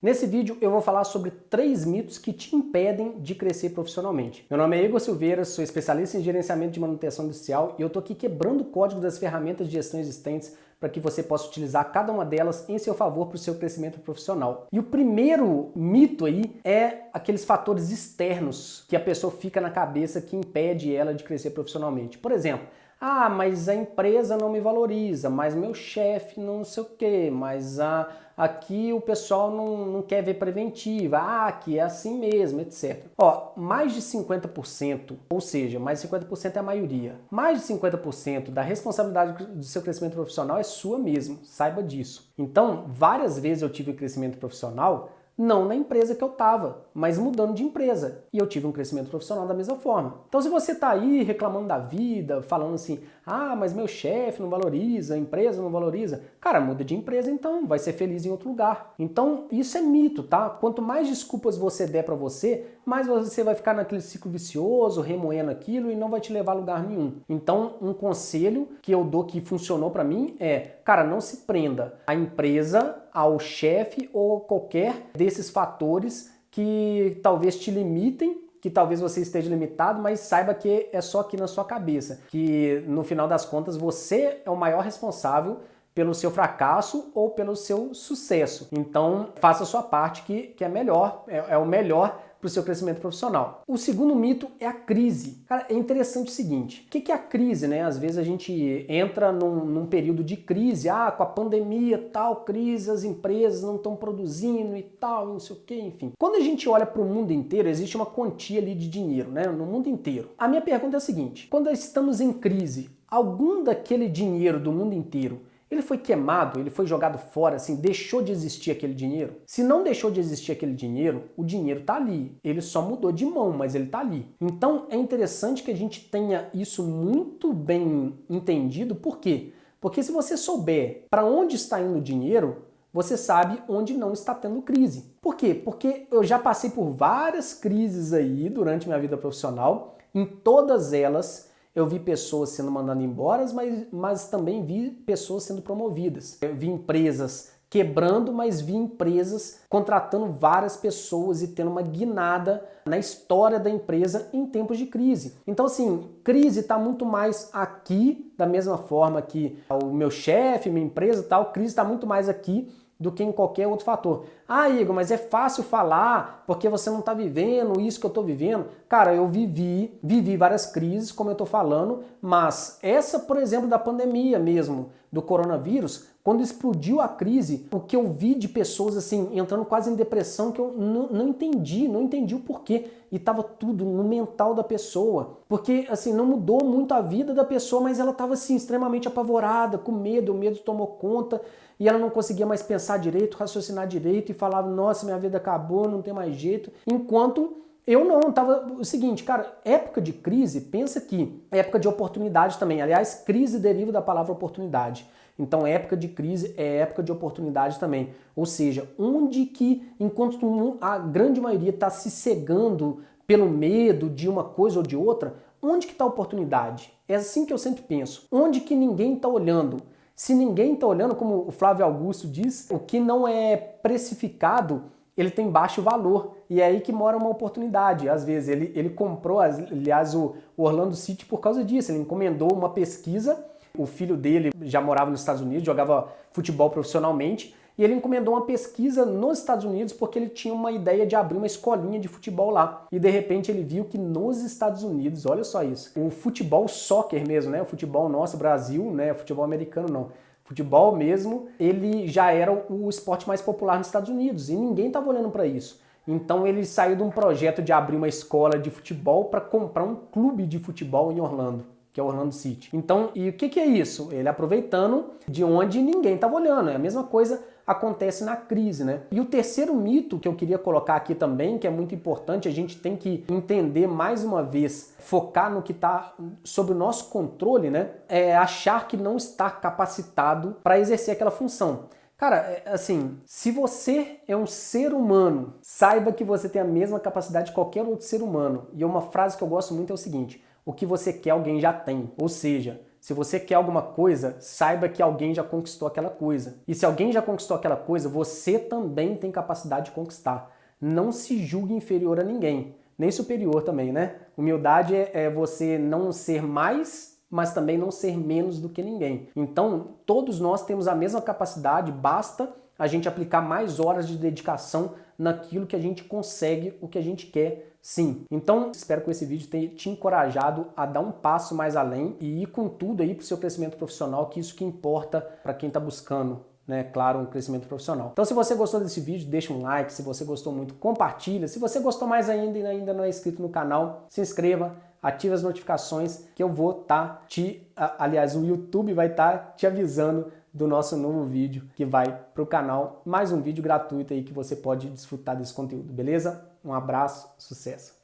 Nesse vídeo eu vou falar sobre três mitos que te impedem de crescer profissionalmente. Meu nome é Igor Silveira, sou especialista em gerenciamento de manutenção industrial e eu estou aqui quebrando o código das ferramentas de gestão existentes para que você possa utilizar cada uma delas em seu favor para o seu crescimento profissional. E o primeiro mito aí é aqueles fatores externos que a pessoa fica na cabeça que impede ela de crescer profissionalmente. Por exemplo, ah, mas a empresa não me valoriza, mas meu chefe não sei o quê, mas a, aqui o pessoal não, não quer ver preventiva, ah, aqui é assim mesmo, etc. Ó, mais de 50%, ou seja, mais de 50% é a maioria, mais de 50% da responsabilidade do seu crescimento profissional é sua mesmo, saiba disso. Então, várias vezes eu tive crescimento profissional não na empresa que eu estava, mas mudando de empresa. E eu tive um crescimento profissional da mesma forma. Então, se você está aí reclamando da vida, falando assim, ah, mas meu chefe não valoriza, a empresa não valoriza, cara, muda de empresa então, vai ser feliz em outro lugar. Então, isso é mito, tá? Quanto mais desculpas você der para você, mais você vai ficar naquele ciclo vicioso, remoendo aquilo e não vai te levar a lugar nenhum. Então, um conselho que eu dou que funcionou para mim é, cara, não se prenda à empresa, ao chefe ou qualquer desses fatores que talvez te limitem que talvez você esteja limitado, mas saiba que é só aqui na sua cabeça, que no final das contas você é o maior responsável pelo seu fracasso ou pelo seu sucesso. Então, faça a sua parte que, que é melhor, é, é o melhor para o seu crescimento profissional. O segundo mito é a crise. Cara, é interessante o seguinte: o que é a crise, né? Às vezes a gente entra num, num período de crise, ah, com a pandemia, tal, crise, as empresas não estão produzindo e tal, não sei o que, enfim. Quando a gente olha para o mundo inteiro, existe uma quantia ali de dinheiro, né? No mundo inteiro. A minha pergunta é a seguinte: quando estamos em crise, algum daquele dinheiro do mundo inteiro ele foi queimado, ele foi jogado fora, assim, deixou de existir aquele dinheiro? Se não deixou de existir aquele dinheiro, o dinheiro está ali. Ele só mudou de mão, mas ele está ali. Então é interessante que a gente tenha isso muito bem entendido. Por quê? Porque se você souber para onde está indo o dinheiro, você sabe onde não está tendo crise. Por quê? Porque eu já passei por várias crises aí durante minha vida profissional. Em todas elas, eu vi pessoas sendo mandadas embora, mas, mas também vi pessoas sendo promovidas. Eu vi empresas quebrando, mas vi empresas contratando várias pessoas e tendo uma guinada na história da empresa em tempos de crise. Então, assim, crise está muito mais aqui, da mesma forma que o meu chefe, minha empresa tal, crise está muito mais aqui do que em qualquer outro fator. Ah, Igor, mas é fácil falar porque você não está vivendo isso que eu estou vivendo. Cara, eu vivi, vivi várias crises, como eu estou falando, mas essa, por exemplo, da pandemia mesmo, do coronavírus, quando explodiu a crise, o que eu vi de pessoas assim entrando quase em depressão que eu não, entendi, não entendi o porquê e estava tudo no mental da pessoa, porque assim não mudou muito a vida da pessoa, mas ela estava assim extremamente apavorada, com medo, o medo tomou conta e ela não conseguia mais pensar direito, raciocinar direito e falava nossa minha vida acabou, não tem mais jeito, enquanto eu não, tava o seguinte, cara, época de crise, pensa que época de oportunidade também. Aliás, crise deriva da palavra oportunidade. Então, época de crise é época de oportunidade também. Ou seja, onde que, enquanto a grande maioria está se cegando pelo medo de uma coisa ou de outra, onde que está a oportunidade? É assim que eu sempre penso. Onde que ninguém está olhando? Se ninguém está olhando, como o Flávio Augusto diz, o que não é precificado ele tem baixo valor. E é aí que mora uma oportunidade. Às vezes, ele, ele comprou, aliás, o, o Orlando City por causa disso. Ele encomendou uma pesquisa. O filho dele já morava nos Estados Unidos, jogava futebol profissionalmente. E ele encomendou uma pesquisa nos Estados Unidos porque ele tinha uma ideia de abrir uma escolinha de futebol lá. E de repente ele viu que nos Estados Unidos, olha só isso, o futebol soccer mesmo, né? O futebol nosso, Brasil, né? O futebol americano não futebol mesmo, ele já era o esporte mais popular nos Estados Unidos e ninguém estava olhando para isso. Então ele saiu de um projeto de abrir uma escola de futebol para comprar um clube de futebol em Orlando, que é o Orlando City. Então, e o que, que é isso? Ele aproveitando de onde ninguém estava olhando. É a mesma coisa acontece na crise, né? E o terceiro mito que eu queria colocar aqui também, que é muito importante, a gente tem que entender mais uma vez, focar no que está sob o nosso controle, né? É achar que não está capacitado para exercer aquela função. Cara, é, assim, se você é um ser humano, saiba que você tem a mesma capacidade de qualquer outro ser humano. E uma frase que eu gosto muito é o seguinte: o que você quer, alguém já tem. Ou seja, Se você quer alguma coisa, saiba que alguém já conquistou aquela coisa. E se alguém já conquistou aquela coisa, você também tem capacidade de conquistar. Não se julgue inferior a ninguém, nem superior também, né? Humildade é, é você não ser mais mas também não ser menos do que ninguém. Então, todos nós temos a mesma capacidade, basta a gente aplicar mais horas de dedicação naquilo que a gente consegue, o que a gente quer sim. Então, espero que esse vídeo tenha te encorajado a dar um passo mais além e ir com tudo aí para o seu crescimento profissional, que isso que importa para quem está buscando né, claro, um crescimento profissional. Então, se você gostou desse vídeo, deixa um like. Se você gostou muito, compartilha. Se você gostou mais ainda e ainda não é inscrito no canal, se inscreva, ative as notificações que eu vou estar tá te, aliás, o YouTube vai estar tá te avisando do nosso novo vídeo que vai para o canal. Mais um vídeo gratuito aí que você pode desfrutar desse conteúdo, beleza? Um abraço, sucesso!